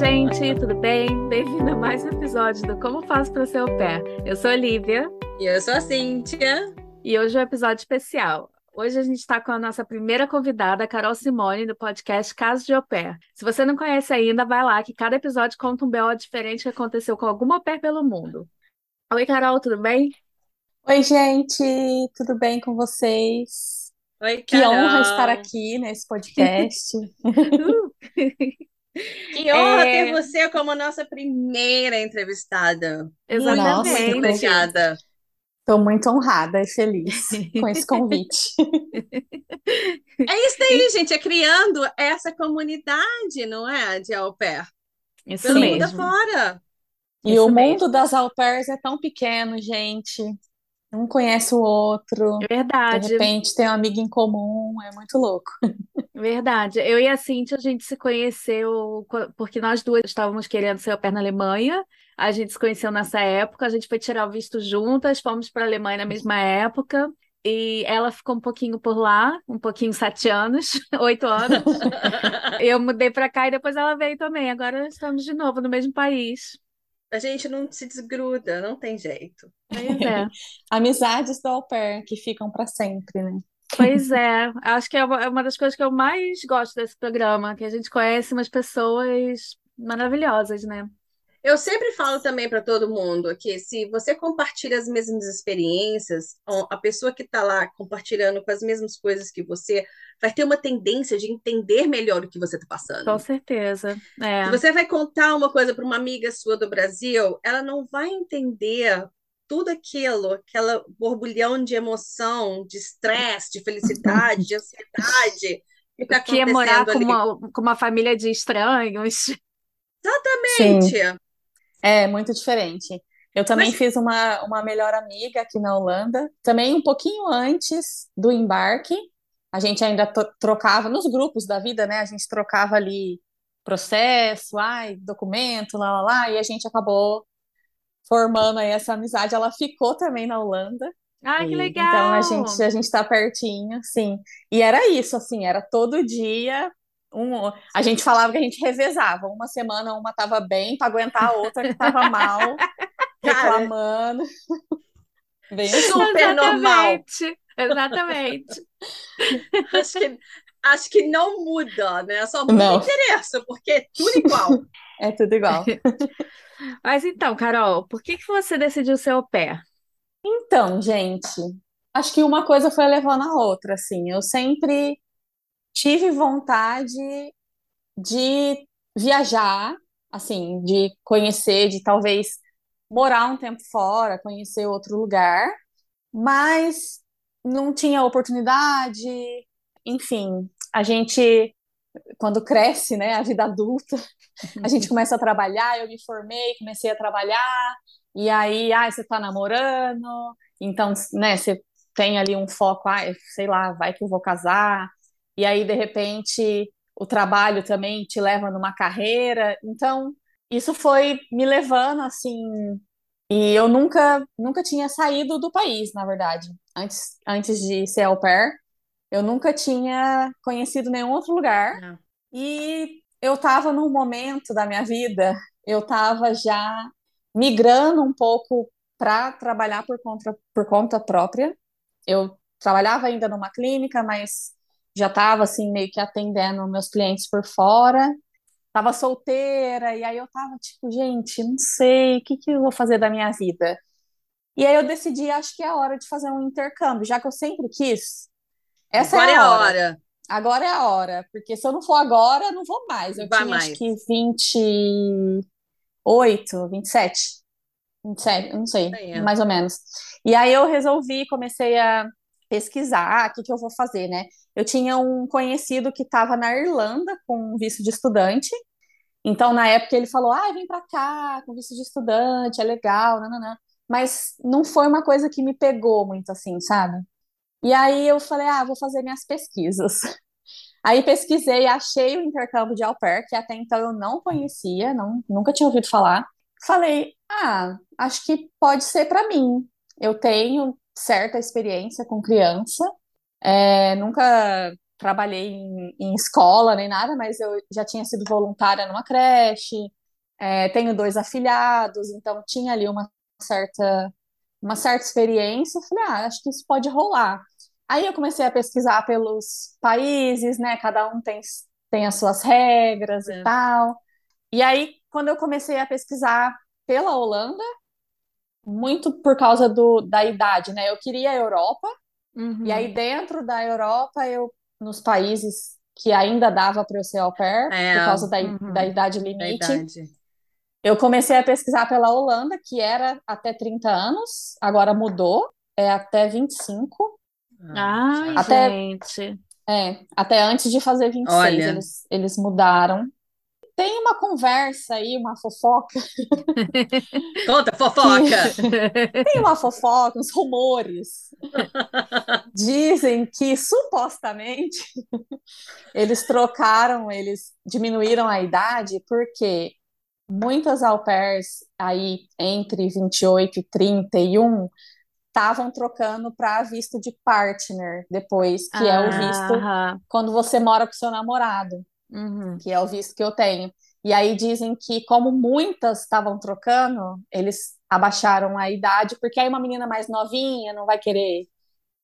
gente, tudo bem? Bem-vindo a mais um episódio do Como Faço para Ser Au Pair. Eu sou a Lívia. E eu sou a Cíntia. E hoje é um episódio especial. Hoje a gente está com a nossa primeira convidada, a Carol Simone, do podcast Caso de Au Pair. Se você não conhece ainda, vai lá, que cada episódio conta um BO diferente que aconteceu com alguma au pair pelo mundo. Oi, Carol, tudo bem? Oi, gente, tudo bem com vocês? Oi, Que Carol. honra estar aqui nesse podcast. Uh! Que honra É. ter você como nossa primeira entrevistada. Muito, Exatamente. muito obrigada. Estou muito honrada e feliz com esse convite. É isso aí, gente, é criando essa comunidade, não é? De au pair. Isso Pelo mundo mesmo. afora. E Isso o mesmo. mundo das au pairs é tão pequeno, gente. Um conhece o outro. É De verdade, repente tem um amigo em comum, é muito louco. verdade. Eu e a Cintia, a gente se conheceu co- porque nós duas estávamos querendo ser au pair na Alemanha. A gente se conheceu nessa época, a gente foi tirar o visto juntas, fomos para a Alemanha na mesma época. E ela ficou um pouquinho por lá, um pouquinho sete anos, oito anos. Eu mudei para cá e depois ela veio também. Agora estamos de novo no mesmo país. A gente não se desgruda, não tem jeito. Pois é. Amizades do au pair que ficam para sempre, né? Pois é, acho que é uma, é uma das coisas que eu mais gosto desse programa, que a gente conhece umas pessoas maravilhosas, né? Eu sempre falo também para todo mundo que se você compartilha as mesmas experiências, a pessoa que está lá compartilhando com as mesmas coisas que você vai ter uma tendência de entender melhor o que você está passando. Com certeza. É, Se você vai contar uma coisa para uma amiga sua do Brasil, ela não vai entender tudo aquilo, aquela borbulhão de emoção, de estresse, de felicidade, de ansiedade que está o que é morar acontecendo com uma, com uma família de estranhos. Sim, Gente, é muito diferente. Eu também Mas- fiz uma, uma melhor amiga aqui na Holanda, também um pouquinho antes do embarque. A gente ainda trocava nos grupos da vida, né? A gente trocava ali processo, ai, documento, lá, lá, lá, e a gente acabou formando aí essa amizade. Ela ficou também na Holanda. Ai, que legal! Então a gente a gente tá pertinho, sim. E era isso, assim, era todo dia um, a gente falava que a gente revezava. Uma semana uma tava bem para aguentar a outra que tava mal, reclamando. Bem super normal. Exatamente, exatamente. Acho que, acho que não muda, né? Só muda Não. o endereço, porque é tudo igual. É tudo igual. Mas então, Carol, por que que você decidiu ser au pair? Então, gente, acho que uma coisa foi levando a outra, assim. Eu sempre tive vontade de viajar, assim, de conhecer, de talvez morar um tempo fora, conhecer outro lugar, mas não tinha oportunidade. Enfim, a gente, quando cresce, né, a vida adulta, a gente começa a trabalhar. Eu me formei, comecei a trabalhar, e aí, ah, você tá namorando, então, né, você tem ali um foco, ah, sei lá, vai que eu vou casar, e aí, de repente, o trabalho também te leva numa carreira. Então, isso foi me levando assim. E eu nunca, nunca tinha saído do país, na verdade. Antes, antes de ser au pair, eu nunca tinha conhecido nenhum outro lugar. Não. E eu estava num momento da minha vida, eu estava já migrando um pouco para trabalhar por conta, por conta própria. Eu trabalhava ainda numa clínica, mas já estava assim meio que atendendo meus clientes por fora. Tava solteira e aí eu tava tipo, gente, não sei, o que que eu vou fazer da minha vida? E aí eu decidi, acho que é a hora de fazer um intercâmbio, já que eu sempre quis. Essa Agora é é a hora. hora. Agora é a hora, porque se eu não for agora, eu não vou mais. Eu Vai tinha acho mais. que 28, 27, 27, eu não sei, É. mais ou menos. E aí eu resolvi, comecei a pesquisar o que que eu vou fazer, né? Eu tinha um conhecido que estava na Irlanda com visto de estudante. Então, na época, ele falou: Ah, vem pra cá com visto de estudante, é legal, nananã. Mas não foi uma coisa que me pegou muito assim, sabe? E aí eu falei: Ah, vou fazer minhas pesquisas. Aí pesquisei, achei o intercâmbio de au pair, que até então eu não conhecia, não, nunca tinha ouvido falar. Falei: Ah, acho que pode ser para mim. Eu tenho certa experiência com criança, é, nunca trabalhei em, em, escola nem nada, mas eu já tinha sido voluntária numa creche, é, tenho dois afilhados, então tinha ali uma certa, uma certa experiência. Falei, ah, acho que isso pode rolar. Aí eu comecei a pesquisar pelos países, né? Cada um tem, tem as suas regras é. e tal. E aí, quando eu comecei a pesquisar pela Holanda, muito por causa do, da idade, né? Eu queria a Europa, uhum. e aí dentro da Europa, eu nos países que ainda dava para eu ser au pair, é, por causa da, uhum. da idade limite. Da idade. Eu comecei a pesquisar pela Holanda, que era até 30 anos, agora mudou, é até 25. Ai, até, gente. É, até antes de fazer 26, Olha. eles, eles mudaram. Tem uma conversa aí, uma fofoca. Conta, fofoca! Tem uma fofoca, uns rumores. Dizem que supostamente eles trocaram, eles diminuíram a idade porque muitas au pairs aí entre 28 e 31 estavam trocando para visto de partner depois, que ah, é o visto quando você mora com seu namorado uhum. que é o visto que eu tenho. E aí dizem que, como muitas estavam trocando, eles abaixaram a idade, porque aí uma menina mais novinha não vai querer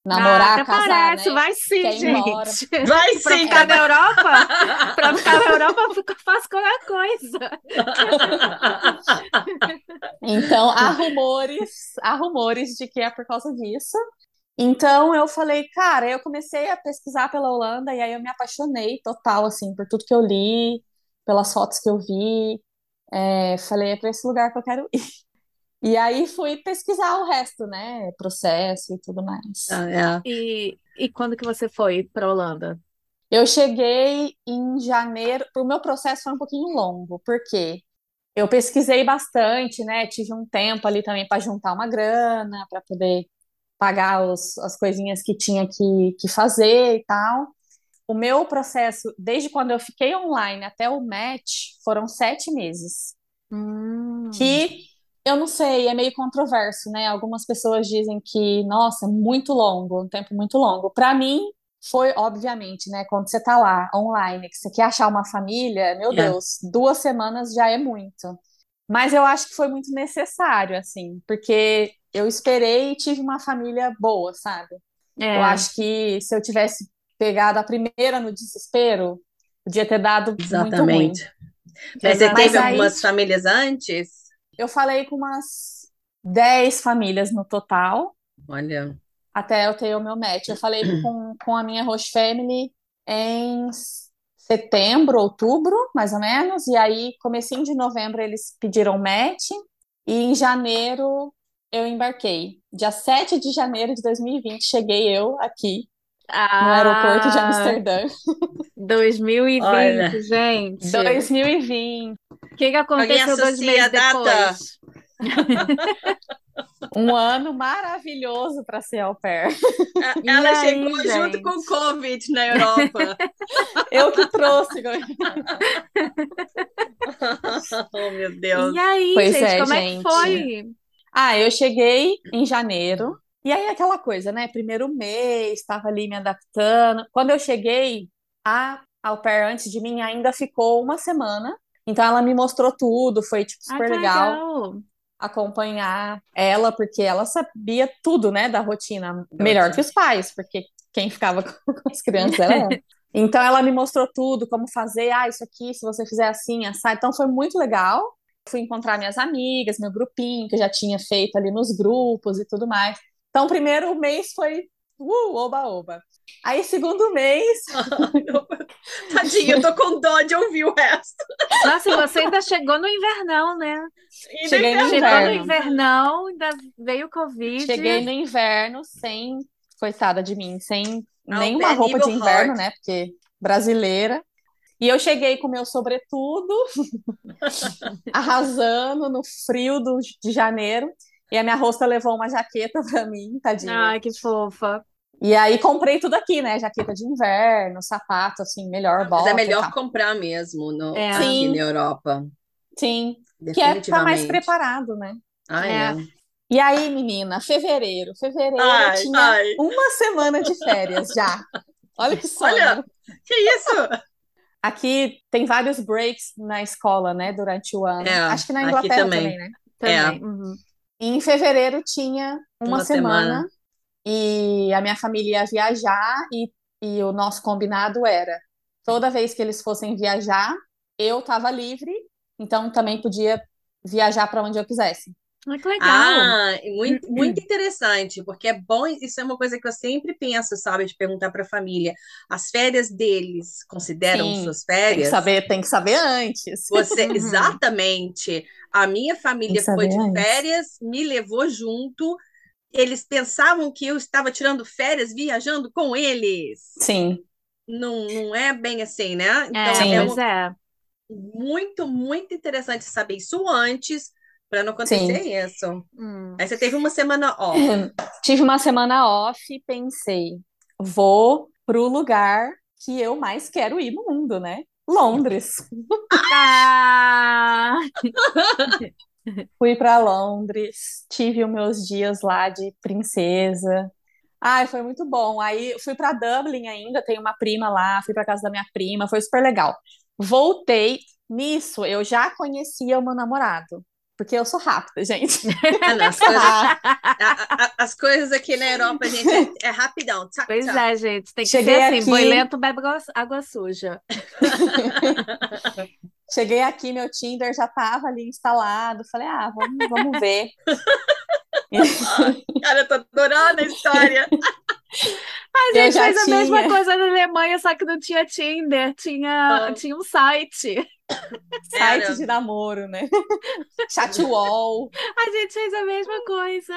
namorar, ah, casar, parece, né? vai sim, Quer gente. Vai sim. Pra ficar na Europa, pra ficar na Europa, eu faço qualquer coisa. então, há rumores, há rumores de que é por causa disso. Então eu falei, cara, eu comecei a pesquisar pela Holanda e aí eu me apaixonei total, assim, por tudo que eu li, pelas fotos que eu vi. É, falei, é para esse lugar que eu quero ir. E aí fui pesquisar o resto, né? Processo e tudo mais. Ah, é. E, e quando que você foi para Holanda? Eu cheguei em janeiro. O meu processo foi um pouquinho longo, porque eu pesquisei bastante, né? Tive um tempo ali também para juntar uma grana, para poder pagar os, as coisinhas que tinha que, que fazer e tal. O meu processo, desde quando eu fiquei online até o match, foram sete meses. Hum. Que eu não sei, é meio controverso, né? Algumas pessoas dizem que, nossa, muito longo, um tempo muito longo. Para mim, foi, obviamente, né? Quando você tá lá online, que você quer achar uma família, meu. É. Deus, duas semanas já é muito. Mas eu acho que foi muito necessário, assim, porque eu esperei e tive uma família boa, sabe? É. Eu acho que se eu tivesse pegado a primeira no desespero, podia ter dado Exatamente. muito ruim. Mas você teve aí, algumas famílias antes? Eu falei com umas 10 famílias no total. Olha. Até eu ter o meu match. Eu falei com, com a minha host family em setembro, outubro, mais ou menos. E aí, comecinho de novembro, eles pediram match. E em janeiro, eu embarquei. Dia 7 de janeiro de 2020, cheguei eu aqui ah, no aeroporto de Amsterdã. 2020, Olha. gente. 2020. O que, que aconteceu dois meses depois? um ano maravilhoso para ser au pair. Ela aí, chegou gente? junto com o Covid na Europa. Eu que trouxe. oh, meu Deus. E aí, pois gente, é, como gente. é que foi? Ah, eu cheguei em janeiro, e aí aquela coisa, né? Primeiro mês, estava ali me adaptando. Quando eu cheguei, a au pair antes de mim ainda ficou uma semana. Então ela me mostrou tudo, foi tipo super ah, legal, legal, acompanhar ela, porque ela sabia tudo, né, da rotina, melhor que os pais, porque quem ficava com as crianças era ela. Então ela me mostrou tudo, como fazer, ah, isso aqui, se você fizer assim, assar. Então foi muito legal fui encontrar minhas amigas, meu grupinho, que eu já tinha feito ali nos grupos e tudo mais. Então, o primeiro mês foi uh, oba, oba. Aí, segundo mês. Tadinho, eu tô com dó de ouvir o resto. Nossa, você ainda chegou no invernão, né? E Cheguei no, inverno. Chegou no invernão, ainda veio o Covid. Cheguei no inverno sem, coitada de mim, sem Não, nenhuma roupa de inverno, hard. né? Porque brasileira. E eu cheguei com meu sobretudo, arrasando no frio do, de janeiro. E a minha rosta levou uma jaqueta para mim, tadinha. Ai, que fofa. E aí comprei tudo aqui, né? Jaqueta de inverno, sapato, assim, melhor bota. Mas é melhor comprar mesmo no, é. aqui na Europa. Sim, que é estar tá mais preparado, né? Ah, é. é. E aí, menina, fevereiro. Fevereiro ai, tinha ai. uma semana de férias já. Olha que Olha, que isso? Aqui tem vários breaks na escola, né, durante o ano. É, Acho que na Inglaterra também. também, né? Também. Uhum. E em fevereiro tinha uma, Uma semana, semana. e a minha família ia viajar e, e o nosso combinado era toda vez que eles fossem viajar, eu estava livre, então também podia viajar para onde eu quisesse. Ah, que legal. Ah, muito, muito interessante, porque é bom, isso é uma coisa que eu sempre penso, sabe, de perguntar para a família. As férias deles consideram Sim, suas Tem que férias? saber, tem que saber antes. Você, Uhum. exatamente. A minha família foi de antes. férias, me levou junto. Eles pensavam que eu estava tirando férias viajando com eles. Sim, Não, não é bem assim, né? Então É, Sim. é pois uma- é. muito, muito interessante saber isso antes para não acontecer isso. Hum. Aí você teve uma semana off. tive uma semana off e pensei, vou pro lugar que eu mais quero ir no mundo, né? Londres. Ah, Fui para Londres, tive os meus dias lá de princesa. Ai, foi muito bom. Aí fui para Dublin ainda, tenho uma prima lá, fui para casa da minha prima, foi super legal. Voltei, nisso eu já conhecia o meu namorado, porque eu sou rápida, gente. Ah, não, as, coisas, a- a- as coisas aqui na Europa, gente, é, é rapidão. Pois é, gente. Tem que Cheguei ser assim: aqui- boi lento bebe água, suja. cheguei aqui, meu Tinder já tava ali instalado. Falei, ah, vamos, vamos ver. Cara, eu tô adorando a história. A Eu gente já fez a tinha. mesma coisa na Alemanha, só que não tinha Tinder, tinha, Ah. tinha um site. Site Era. de namoro, né? Chatwall. A gente fez a mesma coisa.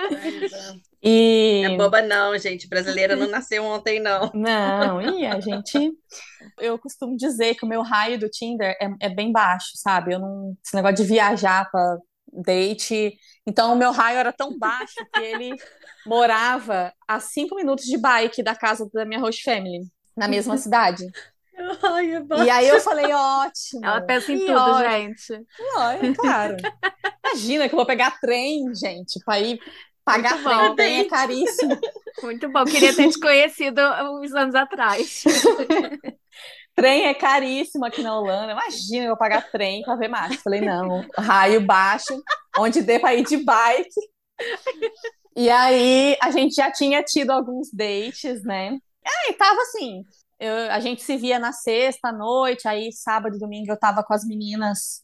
E É boba não, gente. Brasileira não nasceu ontem, não. Não, e a gente. Eu costumo dizer que o meu raio do Tinder é, é bem baixo, sabe? Eu não. Esse negócio de viajar pra date. Então, o meu raio era tão baixo que ele morava a cinco minutos de bike da casa da minha host family, na mesma cidade. Ai, é. E aí eu falei, ótimo. Ela pensa em tudo, ótimo. gente. Olha, claro. Imagina que eu vou pegar trem, gente, para ir pagar Muito trem. bom. O trem é caríssimo. Muito bom. Queria ter te conhecido uns anos atrás. Trem é caríssimo aqui na Holanda. Imagina eu pagar trem para ver macho. Falei, não, raio baixo, onde dê para ir de bike. E aí a gente já tinha tido alguns dates, né? Aí tava assim, eu- a gente se via na sexta à noite, aí sábado e domingo eu tava com as meninas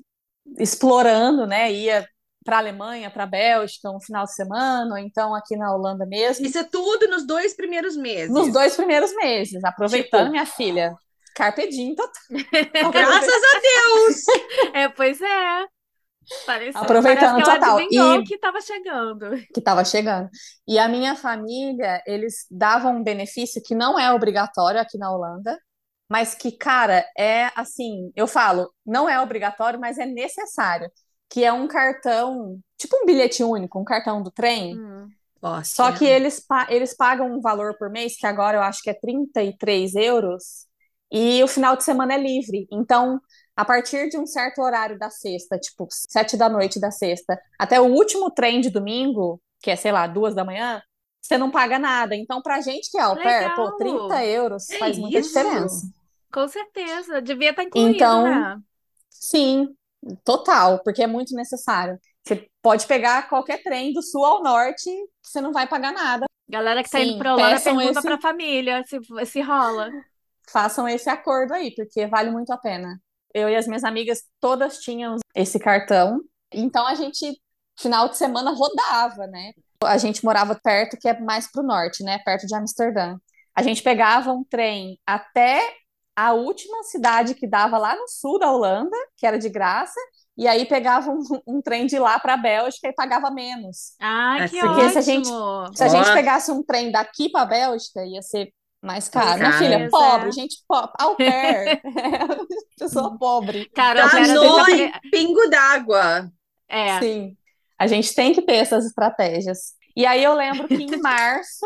explorando, né? Ia para Alemanha, para Bélgica, um final de semana, ou então aqui na Holanda mesmo. Isso é tudo nos dois primeiros meses. Nos dois primeiros meses, aproveitando Tipo- minha filha. Carpe diem, total. Graças a Deus! É, pois é. Parece, Aproveitando parece que ela total. E- que estava chegando. que estava chegando. E a minha família, eles davam um benefício que não é obrigatório aqui na Holanda, mas que, cara, é assim, eu falo, não é obrigatório, mas é necessário, que é um cartão, tipo um bilhete único, um cartão do trem, Hum. só que eles, eles pagam um valor por mês, que agora eu acho que é 33 euros, e o final de semana é livre. Então, a partir de um certo horário da sexta, tipo sete da noite da sexta, até o último trem de domingo, que é, sei lá, duas da manhã, você não paga nada. Então, pra gente que é au pair, pô, 30 euros Que faz muita isso? diferença. Com certeza. Devia estar incluído, Então, né? Sim, total, porque é muito necessário. Você pode pegar qualquer trem do sul ao norte, que você não vai pagar nada. Galera que tá Sim, indo pra Holanda peçam pergunta esse- pra família se, se rola. façam esse acordo aí, porque vale muito a pena. Eu e as minhas amigas todas tinham esse cartão, então a gente, final de semana, rodava, né? A gente morava perto, que é mais pro norte, né? Perto de Amsterdã. A gente pegava um trem até a última cidade que dava lá no sul da Holanda, que era de graça, e aí pegava um, um trem de lá para a Bélgica e pagava menos. É, que porque ótimo. se a gente- Se a gente pegasse um trem daqui para a Bélgica, ia ser mais caro. Minha filha, Pois pobre, é. gente pobre, au pair. Pessoa pobre. Cara, Tá já... pingo d'água. É, Sim. A gente tem que ter essas estratégias. E aí eu lembro que em março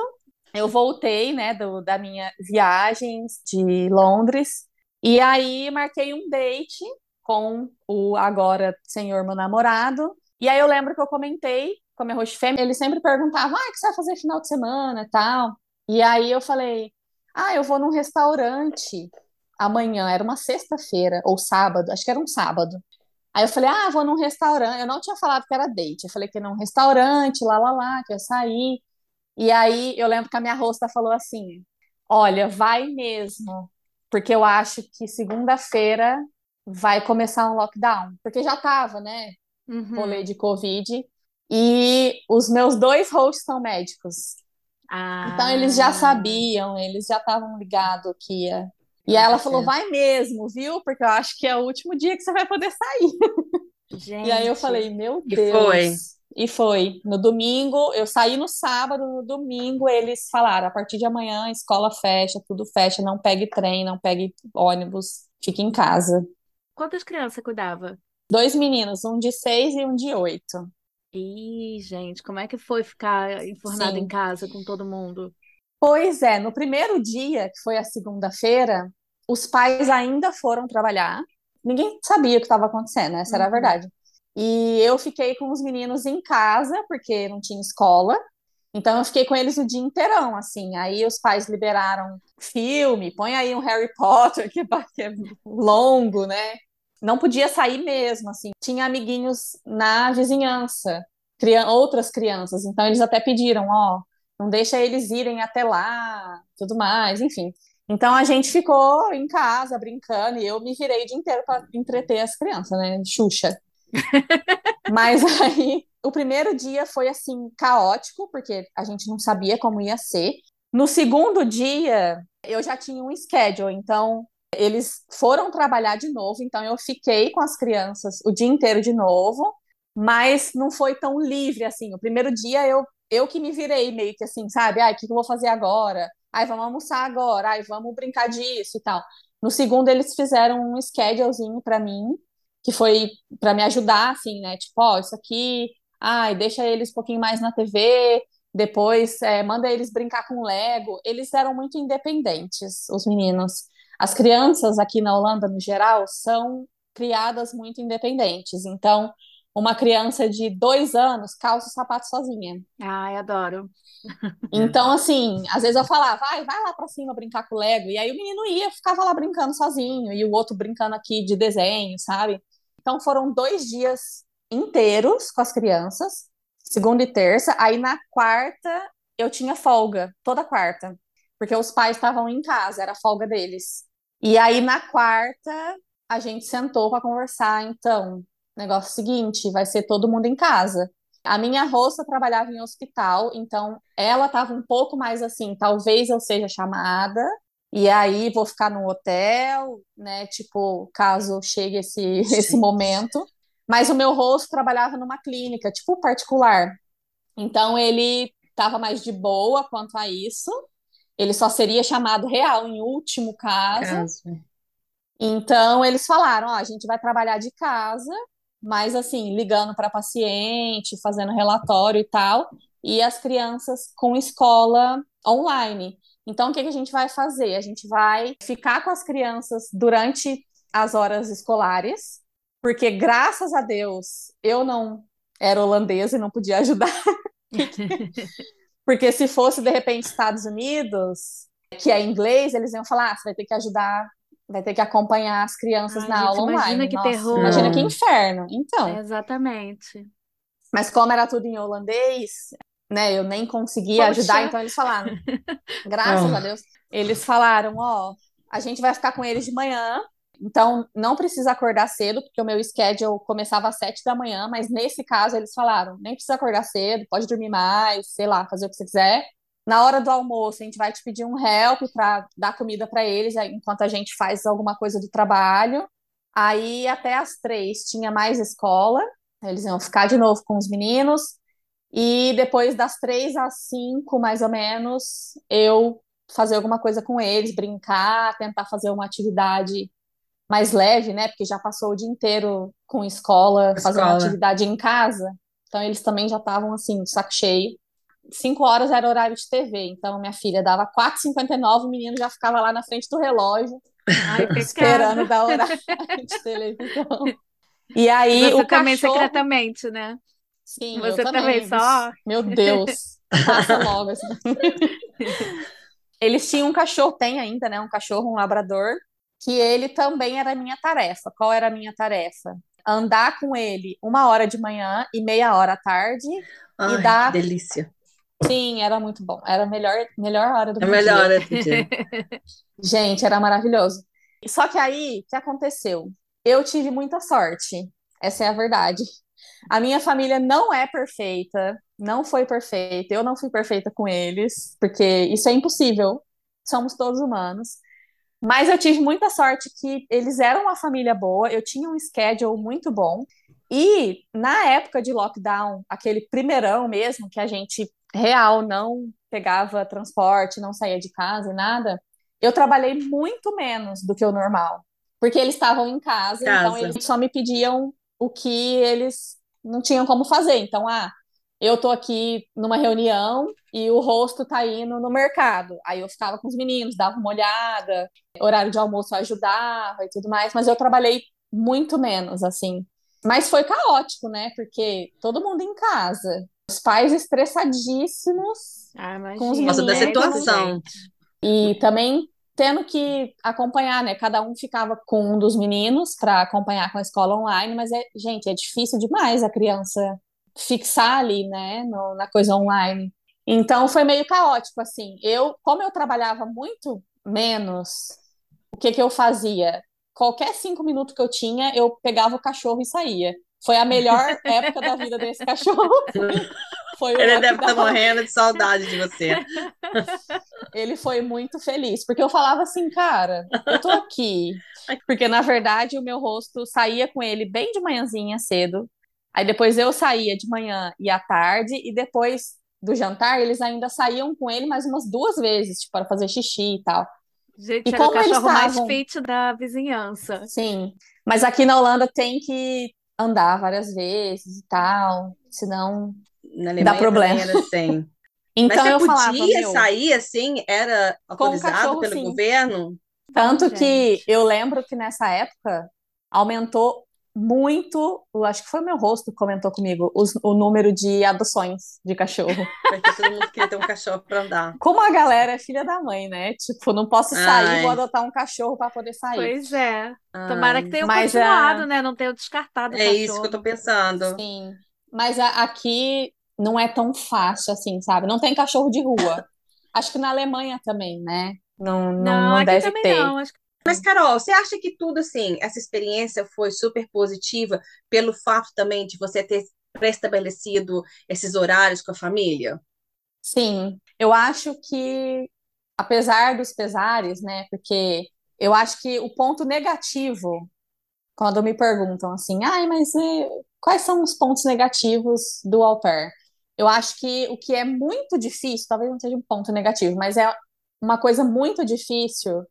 eu voltei, né, do, da minha viagem de Londres. E aí marquei um date com o agora senhor meu namorado. E aí eu lembro que eu comentei com a minha host fêmea, ele sempre perguntava, ah, o que você vai fazer final de semana e tal. E aí eu falei, Ah, eu vou num restaurante amanhã, era uma sexta-feira ou sábado, acho que era um sábado. Aí eu falei, ah, vou num restaurante. Eu não tinha falado que era date. Eu falei que era um restaurante, lá, lá, lá, que eu saí. E aí eu lembro que a minha rosta falou assim: Olha, vai mesmo, porque eu acho que segunda-feira vai começar um lockdown. Porque já tava, né? Uhum. Rolê de Covid. E os meus dois hosts são médicos. Ah. Então eles já sabiam, eles já estavam ligados que ia. E ela tá falou: certo. vai mesmo, viu? Porque eu acho que é o último dia que você vai poder sair. E aí eu Gente. falei: meu E Deus. foi. E foi. No domingo, eu saí no sábado, no domingo eles falaram: a partir de amanhã a escola fecha, tudo fecha, não pegue trem, não pegue ônibus, fique em casa. Quantas crianças você cuidava? Dois meninos, um de seis e um de oito. Ih, gente, como é que foi ficar enfurnado em casa com todo mundo? Pois é, no primeiro dia, que foi a segunda-feira, os pais ainda foram trabalhar. Ninguém sabia o que estava acontecendo, essa era a Uhum. verdade. E eu fiquei com os meninos em casa, porque não tinha escola. Então eu fiquei com eles o dia inteirão, assim. Aí os pais liberaram filme, põe aí um Harry Potter, é que é longo, né? Não podia sair mesmo, assim. Tinha amiguinhos na vizinhança, crian- outras crianças. Então eles até pediram, ó, não deixa eles irem até lá, tudo mais, enfim. Então a gente ficou em casa brincando e eu me virei o dia inteiro para entreter as crianças, né? Xuxa. Mas aí o primeiro dia foi assim caótico, porque a gente não sabia como ia ser. No segundo dia, eu já tinha um schedule, então eles foram trabalhar de novo, então eu fiquei com as crianças o dia inteiro de novo, mas não foi tão livre assim. O primeiro dia eu eu que me virei meio que assim, sabe? Ai, o que eu vou fazer agora? Ai, vamos almoçar agora. Ai, vamos brincar disso e tal. No segundo eles fizeram um schedulezinho para mim, que foi para me ajudar assim, né? Tipo, ó, isso aqui, ai, deixa eles um pouquinho mais na TV, depois é, manda eles brincar com Lego. Eles eram muito independentes, os meninos. As crianças aqui na Holanda, no geral, são criadas muito independentes. Então, uma criança de dois anos calça o sapato sozinha. Ai, adoro. Então, assim, às vezes eu falava, vai, vai lá pra cima brincar com o Lego. E aí o menino ia, ficava lá brincando sozinho, e o outro brincando aqui de desenho, sabe? Então foram dois dias inteiros com as crianças, segunda e terça. Aí na quarta eu tinha folga, toda quarta, porque os pais estavam em casa, era folga deles. E aí na quarta a gente sentou para conversar. Então, negócio seguinte, vai ser todo mundo em casa. A minha roça trabalhava em hospital, então ela estava um pouco mais assim, talvez eu seja chamada, e aí vou ficar no hotel, né? Tipo, caso chegue esse, esse momento. Mas o meu rosto trabalhava numa clínica, tipo particular. Então ele estava mais de boa quanto a isso. Ele só seria chamado real em último caso. Caso. Então eles falaram, ó, a gente vai trabalhar de casa, mas assim, ligando para paciente, fazendo relatório e tal, e as crianças com escola online. Então, o que que a gente vai fazer? A gente vai ficar com as crianças durante as horas escolares, porque graças a Deus eu não era holandesa e não podia ajudar, porque se fosse de repente Estados Unidos, que é inglês, eles iam falar, ah, você vai ter que ajudar, vai ter que acompanhar as crianças Ai, na gente, aula imagina online. que Nossa, terror. imagina que inferno. Então, Exatamente. mas como era tudo em holandês, né, eu nem conseguia Poxa. ajudar, então eles falaram, graças a Deus, eles falaram, ó, a gente vai ficar com eles de manhã, então não precisa acordar cedo, porque o meu schedule começava às sete da manhã, mas nesse caso eles falaram, nem precisa acordar cedo, pode dormir mais, sei lá, fazer o que você quiser. Na hora do almoço, a gente vai te pedir um help para dar comida para eles, enquanto a gente faz alguma coisa do trabalho. Aí até às três tinha mais escola, eles iam ficar de novo com os meninos. E depois das três às cinco, mais ou menos, eu fazer alguma coisa com eles, brincar, tentar fazer uma atividade mais leve, né? Porque já passou o dia inteiro com escola, fazendo Escola. atividade em casa. Então eles também já estavam assim, de saco cheio. Cinco horas era horário de TV, então minha filha dava 4h59, o menino já ficava lá na frente do relógio, Ai, esperando dar horário de televisão. E aí Você o também cachorro. secretamente, né? Sim, eu Você também. também, só- Meu Deus, passa logo. assim. eles tinham um cachorro, tem ainda, né? Um cachorro, um labrador, que ele também era minha tarefa. Qual era a minha tarefa? Andar com ele uma hora de manhã e meia hora à tarde Ai, e dar. que delícia. Sim, era muito bom. Era a melhor, melhor hora do É meu melhor, dia. né, Titi? Gente, era maravilhoso. Só que aí, o que aconteceu? Eu tive muita sorte. Essa é a verdade. A minha família não é perfeita, não foi perfeita. Eu não fui perfeita com eles, porque isso é impossível. Somos todos humanos. Mas eu tive muita sorte que eles eram uma família boa, eu tinha um schedule muito bom. E na época de lockdown, aquele primeirão mesmo, que a gente real não pegava transporte, não saía de casa e nada, eu trabalhei muito menos do que o normal. Porque eles estavam em casa, então Casa. eles só me pediam o que eles não tinham como fazer. Então, ah, eu tô aqui numa reunião e o rosto tá indo no mercado. Aí eu ficava com os meninos, dava uma olhada, horário de almoço eu ajudava e tudo mais, mas eu trabalhei muito menos, assim. Mas foi caótico, né? Porque todo mundo em casa, os pais estressadíssimos Ah, Com os causa da meninos, situação. e também tendo que acompanhar, né? Cada um ficava com um dos meninos para acompanhar com a escola online, mas é, gente, é difícil demais a criança fixar ali, né, no- na coisa online. Então foi meio caótico assim. Eu, como eu trabalhava muito menos, o que que eu fazia? Qualquer cinco minutos que eu tinha, eu pegava o cachorro e saía. Foi a melhor época da vida desse cachorro. Foi Ele deve estar lockdown. morrendo de saudade de você. Ele foi muito feliz, porque eu falava assim, cara, eu tô aqui. Porque, na verdade, o meu rosto saía com ele bem de manhãzinha cedo. Aí depois eu saía de manhã e à tarde, e depois do jantar, eles ainda saíam com ele mais umas duas vezes, tipo, para fazer xixi e tal. Gente, E era o como eles cachorro mais fit da vizinhança. Sim. Mas aqui na Holanda tem que andar várias vezes e tal, senão. Na Alemanha problema. era assim. Então Mas você eu falava, podia meu, sair assim? Era autorizado cachorro, pelo sim. governo? Tanto Gente. que eu lembro que nessa época aumentou muito, acho que foi o meu rosto que comentou comigo, os- o número de adoções de cachorro. Porque todo mundo queria ter um cachorro para andar. Como a galera é filha da mãe, né? Tipo, não posso sair, Ai. vou adotar um cachorro para poder sair. Pois é. Tomara que Ai, tenham Mas, continuado, ah, né? Não tenham descartado o é isso que eu cachorro. tô pensando. Sim. Mas a- aqui não é tão fácil assim, sabe? Não tem cachorro de rua. Acho que na Alemanha também, né? Não, não, Não, não aqui deve também ter. não. Acho que Mas, Carol, você acha que tudo assim, essa experiência foi super positiva pelo fato também de você ter pré-estabelecido esses horários com a família? Sim, eu acho que, apesar dos pesares, né? Porque eu acho que o ponto negativo, quando me perguntam assim, ai, mas eh, quais são os pontos negativos do au pair? Eu acho que o que é muito difícil, talvez não seja um ponto negativo, mas é uma coisa muito difícil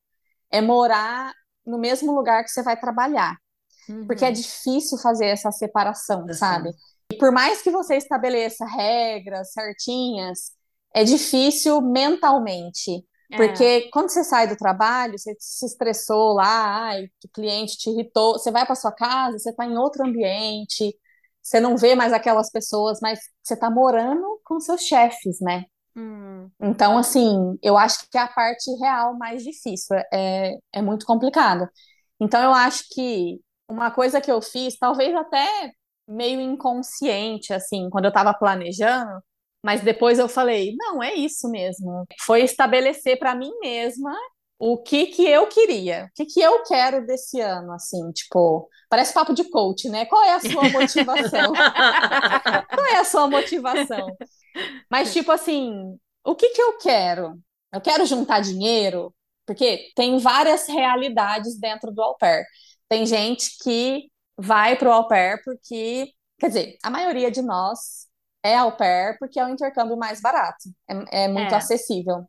é morar no mesmo lugar que você vai trabalhar porque é Uhum. difícil fazer essa separação, Assim. sabe? E por mais que você estabeleça regras certinhas, é difícil mentalmente. É. Porque quando você sai do trabalho, você se estressou lá, ai, o cliente te irritou, você vai para sua casa, você está em outro ambiente, você não vê mais aquelas pessoas, mas você está morando com seus chefes, né? Hum. Então, assim, eu acho que a parte real mais difícil, é, é muito complicado. Então, eu acho que uma coisa que eu fiz, talvez até meio inconsciente, assim, quando eu estava planejando, mas depois eu falei, não, é isso mesmo. Foi estabelecer para mim mesma o que que eu queria, o que que eu quero desse ano, assim, tipo, parece papo de coach, né? Qual é a sua motivação? Qual é a sua motivação? Mas, tipo assim, o que que eu quero? Eu quero juntar dinheiro? Porque tem várias realidades dentro do au pair. Tem gente que vai pro au pair porque, quer dizer, a maioria de nós é au pair porque é o intercâmbio mais barato, é, é muito É. acessível.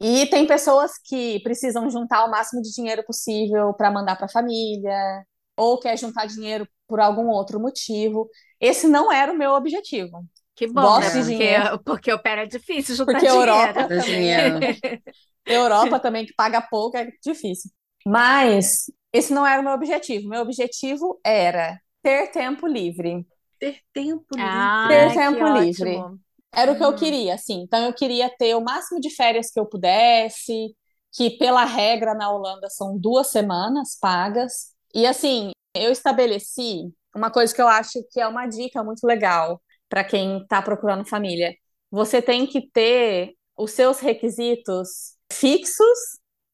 E tem pessoas que precisam juntar o máximo de dinheiro possível para mandar para a família, ou quer juntar dinheiro por algum outro motivo. Esse não era o meu objetivo. Que bom, Gosto né? Porque, porque o pé é difícil juntar Porque a dinheiro. Europa também dinheiro. Europa também, que paga pouco, é difícil. Mas esse não era o meu objetivo. Meu objetivo era ter tempo livre. Ter tempo livre. Ah, Ter tempo livre. ótimo. Era o que eu queria, assim. Então, eu queria ter o máximo de férias que eu pudesse, que pela regra na Holanda são duas semanas pagas. E assim, eu estabeleci uma coisa que eu acho que é uma dica muito legal para quem está procurando família. Você tem que ter os seus requisitos fixos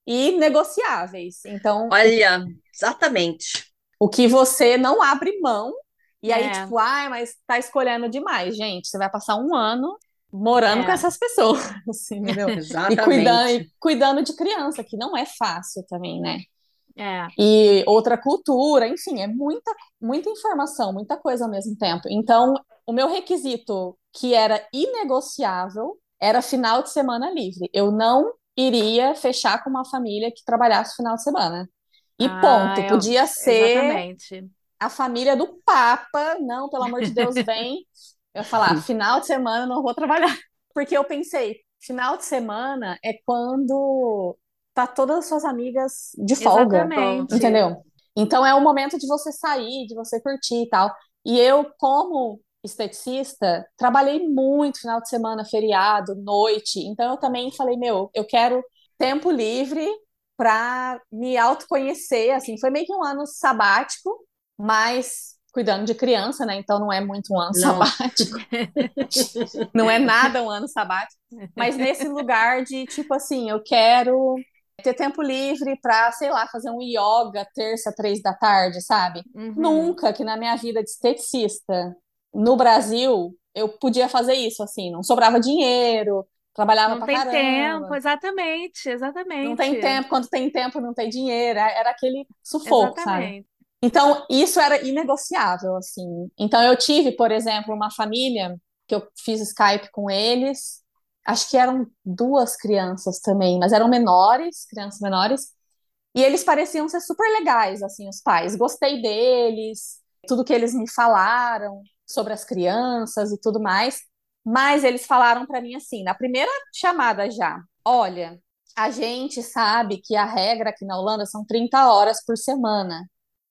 e negociáveis. Então, olha, exatamente. O que você não abre mão e aí, é. tipo, ai, ah, mas tá escolhendo demais, gente. Você vai passar um ano morando é. com essas pessoas, assim, entendeu? Exatamente. E cuidando, e cuidando de criança, que não é fácil também, né? É. E outra cultura, enfim, é muita, muita informação, muita coisa ao mesmo tempo. Então, o meu requisito, que era inegociável, era final de semana livre. Eu não iria fechar com uma família que trabalhasse final de semana. E ah, ponto. Eu... Podia ser Exatamente a família do Papa, não, pelo amor de Deus, vem. Eu falar, final de semana não vou trabalhar. Porque eu pensei, final de semana é quando tá todas as suas amigas de folga. Exatamente. Entendeu? Então é o momento de você sair, de você curtir e tal. E eu, como esteticista, trabalhei muito final de semana, feriado, noite. Então eu também falei, meu, eu quero tempo livre para me autoconhecer, assim, foi meio que um ano sabático, mas cuidando de criança, né? Então não é muito um ano não. sabático. não é nada um ano sabático. Mas nesse lugar de tipo assim, eu quero ter tempo livre para, sei lá, fazer um yoga terça, três da tarde, sabe? Uhum. Nunca que na minha vida de esteticista no Brasil eu podia fazer isso, assim, não sobrava dinheiro, trabalhava não pra tem tempo, exatamente, exatamente. Não tem tempo, quando tem tempo não tem dinheiro, era aquele sufoco, exatamente. sabe? Então, isso era inegociável, assim. Então, eu tive, por exemplo, uma família que eu fiz Skype com eles, acho que eram duas crianças também, mas eram menores, crianças menores, e eles pareciam ser super legais, assim, os pais. Gostei deles, tudo que eles me falaram sobre as crianças e tudo mais, mas eles falaram para mim assim, na primeira chamada já, olha, a gente sabe que a regra aqui na Holanda são 30 horas por semana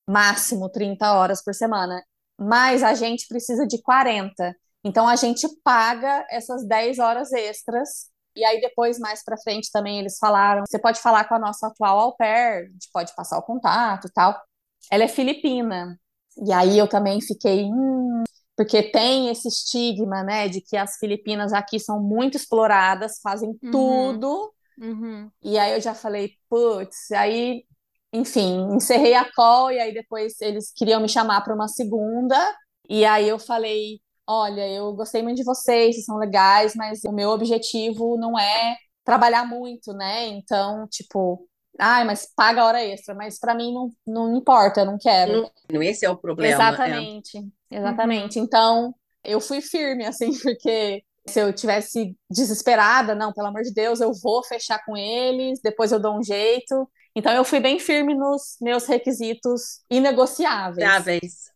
máximo 30 horas por semana, mas a gente precisa de 40. Então a gente paga essas 10 horas extras. E aí depois mais para frente também eles falaram, você pode falar com a nossa atual au pair, a gente pode passar o contato e tal. Ela é filipina. E aí eu também fiquei, hum, porque tem esse estigma, né, de que as Filipinas aqui são muito exploradas, fazem uhum. tudo. Uhum. E aí eu já falei, putz, aí enfim, encerrei a call e aí depois eles queriam me chamar para uma segunda. E aí eu falei: olha, eu gostei muito de vocês, vocês são legais, mas o meu objetivo não é trabalhar muito, né? Então, tipo, ai, mas paga a hora extra, mas para mim não, não importa, eu não quero. Não, esse é o problema. Exatamente, é. exatamente. Uhum. Então, eu fui firme, assim, porque se eu tivesse desesperada, não, pelo amor de Deus, eu vou fechar com eles, depois eu dou um jeito. Então eu fui bem firme nos meus requisitos inegociáveis.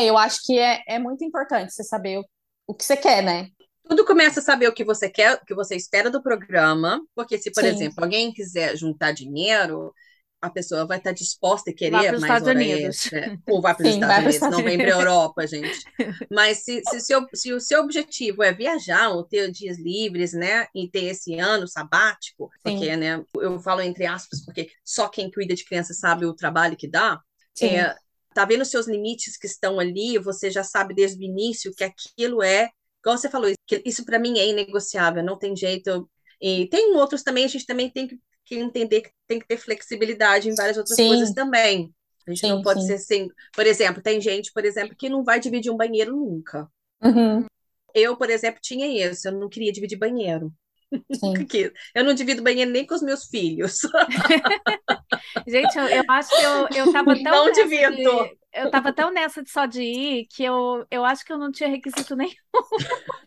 Eu acho que é, é muito importante você saber o, o que você quer, né? Tudo começa a saber o que você quer, o que você espera do programa, porque se, por Sim. exemplo, alguém quiser juntar dinheiro, a pessoa vai estar disposta a querer mais Estados hora Unidos. extra, ou vai para os Estados Unidos, não vem para a Europa, gente. Mas se, se, se, se, o seu objetivo é viajar ou ter dias livres, né, e ter esse ano sabático, Sim. porque, né, eu falo entre aspas, porque só quem cuida de criança sabe o trabalho que dá, Sim. é, tá vendo seus limites que estão ali, você já sabe desde o início que aquilo é, igual você falou, isso para mim é inegociável, não tem jeito. E tem outros também, a gente também tem que que entender que tem que ter flexibilidade em várias outras sim. coisas também. A gente sim, não pode sim. ser assim. Por exemplo, tem gente, por exemplo, que não vai dividir um banheiro nunca. Uhum. Eu, por exemplo, tinha isso. Eu não queria dividir banheiro. eu não divido banheiro nem com os meus filhos. gente, eu, eu, acho que eu, eu tava tão. Não divido. De, eu tava tão nessa de só de ir que eu, eu acho que eu não tinha requisito nenhum.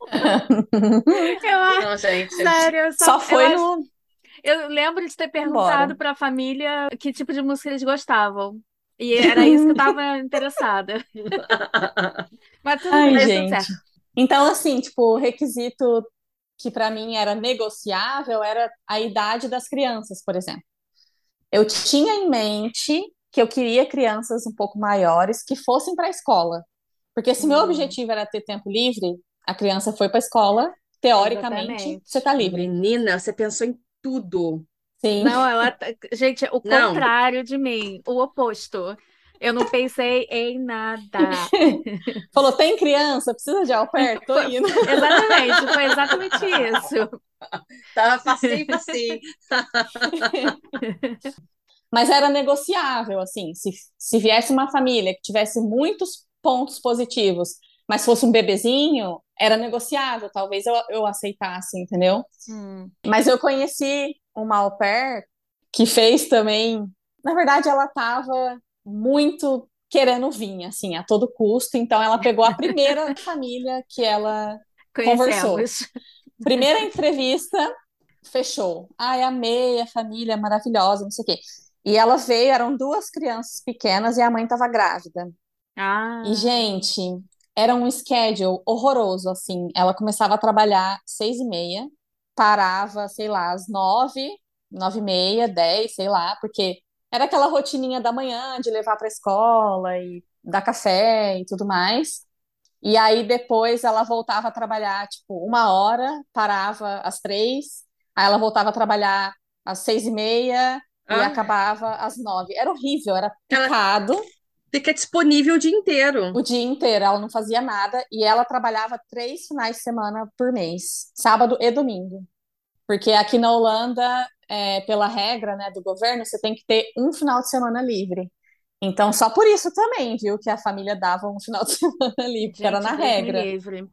eu, não, gente. Sério, só, só foi no. Acho, eu lembro de ter perguntado para a família que tipo de música eles gostavam. E era isso que eu estava interessada. Mas tudo Ai, bem, gente. certo. Então, assim, tipo, o requisito que para mim era negociável era a idade das crianças, por exemplo. Eu tinha em mente que eu queria crianças um pouco maiores que fossem para a escola. Porque se meu uhum. objetivo era ter tempo livre, a criança foi para a escola teoricamente, Exatamente. você tá livre. Menina, você pensou em tudo. Sim. Não, ela. Gente, o Não. contrário de mim, o oposto. Eu não pensei em nada. Falou, tem criança, precisa de au pair? Tô indo. Exatamente, foi exatamente isso. Tava passei, passei. Mas era negociável, assim, se, se viesse uma família que tivesse muitos pontos positivos, mas fosse um bebezinho, era negociável, talvez eu, eu aceitasse, entendeu? Hum. Mas eu conheci uma au pair que fez também. Na verdade, ela estava muito querendo vir, assim, a todo custo. Então, ela pegou a primeira família que ela. Conversou. Primeira entrevista, fechou. Ai, amei a família, maravilhosa, não sei o quê. E ela veio, eram duas crianças pequenas e a mãe estava grávida. Ah, E, gente, era um schedule horroroso, assim. Ela começava a trabalhar seis e meia, parava, sei lá, às nove, nove e meia, dez, sei lá, porque era aquela rotininha da manhã de levar para a escola e dar café e tudo mais. E aí depois ela voltava a trabalhar, tipo, uma hora, parava às três, aí ela voltava a trabalhar às seis e meia e Ah. acabava às nove. Era horrível, era Ela- picado Fica disponível o dia inteiro. o dia inteiro, ela não fazia nada e ela trabalhava três finais de semana por mês, sábado e domingo. Porque aqui na Holanda, é, pela regra, né, do governo, você tem que ter um final de semana livre. Então, só por isso também, viu, que a família dava um final de semana livre, que era gente, na Deus regra. livre.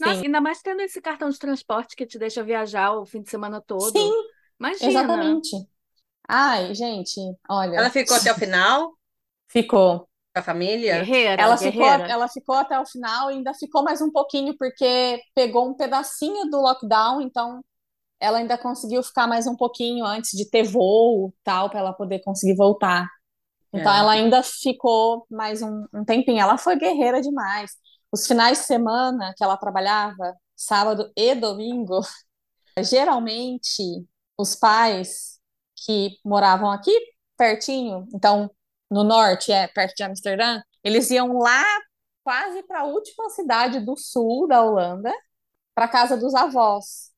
Nossa, Sim. ainda mais tendo esse cartão de transporte que te deixa viajar o fim de semana todo. Sim, Imagina. exatamente. Ai, gente, olha, Ela ficou até o final ficou. com a família? Guerreira, Ela ficou, ela ficou até o final e ainda ficou mais um pouquinho, porque pegou um pedacinho do lockdown, então ela ainda conseguiu ficar mais um pouquinho antes de ter voo, tal, para ela poder conseguir voltar. Então É. ela ainda ficou mais um, um tempinho. Ela foi guerreira demais. Os finais de semana que ela trabalhava, sábado e domingo, geralmente os pais que moravam aqui pertinho, então no norte, é perto de Amsterdã, eles iam lá quase para a última cidade do sul da Holanda, para casa dos avós.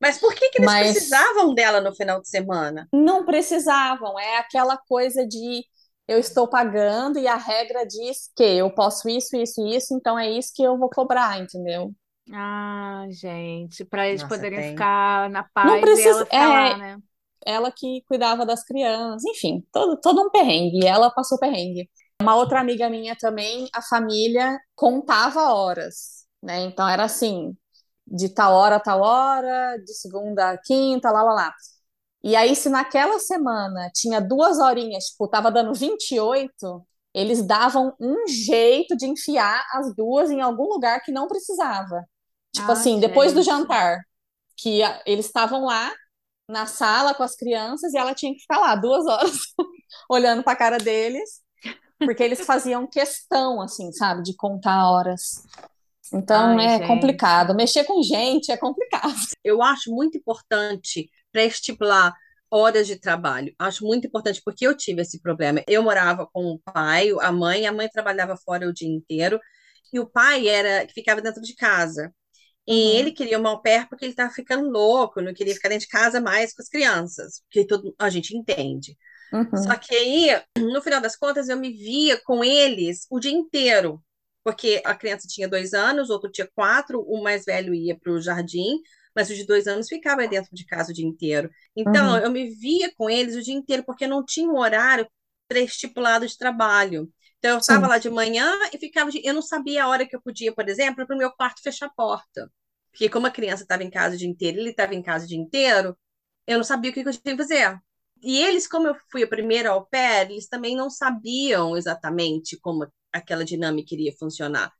Mas por que que eles Mas- precisavam dela no final de semana? Não precisavam, é aquela coisa de eu estou pagando e a regra diz que eu posso isso, isso e isso, então é isso que eu vou cobrar, entendeu? Ah, gente, para eles Nossa, poderem tem. ficar na paz e precisa- ela ficar lá, é- né? Ela que cuidava das crianças, enfim, todo, todo um perrengue, e ela passou perrengue. Uma outra amiga minha também, a família contava horas, né? Então era assim, de tal hora a tal hora, de segunda a quinta, lá, lá, lá. E aí, se naquela semana tinha duas horinhas, tipo, tava dando 28, eles davam um jeito de enfiar as duas em algum lugar que não precisava. Tipo Ah, assim, depois do gente. jantar, que a- eles estavam lá na sala com as crianças e ela tinha que ficar lá duas horas olhando para a cara deles, porque eles faziam questão, assim, sabe, de contar horas. Então Ai, é gente. complicado. Mexer com gente é complicado. Eu acho muito importante para estipular horas de trabalho. Acho muito importante porque eu tive esse problema. Eu morava com o pai, a mãe, a mãe trabalhava fora o dia inteiro e o pai era que ficava dentro de casa. E Uhum. ele queria uma au pair porque ele estava ficando louco, não queria ficar dentro de casa mais com as crianças, porque todo, a gente entende. Uhum. Só que aí, no final das contas, eu me via com eles o dia inteiro, porque a criança tinha dois anos, outro tinha quatro, o mais velho ia para o jardim, mas o de dois anos ficava dentro de casa o dia inteiro. Então, Uhum. eu me via com eles o dia inteiro, porque não tinha um horário pré-estipulado de trabalho. Então, eu estava lá de manhã e ficava. De... Eu não sabia a hora que eu podia, por exemplo, para o meu quarto fechar a porta. Porque, como a criança estava em casa o dia inteiro, ele estava em casa o dia inteiro, eu não sabia o que que eu tinha que fazer. E eles, como eu fui a primeira au pair, eles também não sabiam exatamente como aquela dinâmica iria funcionar.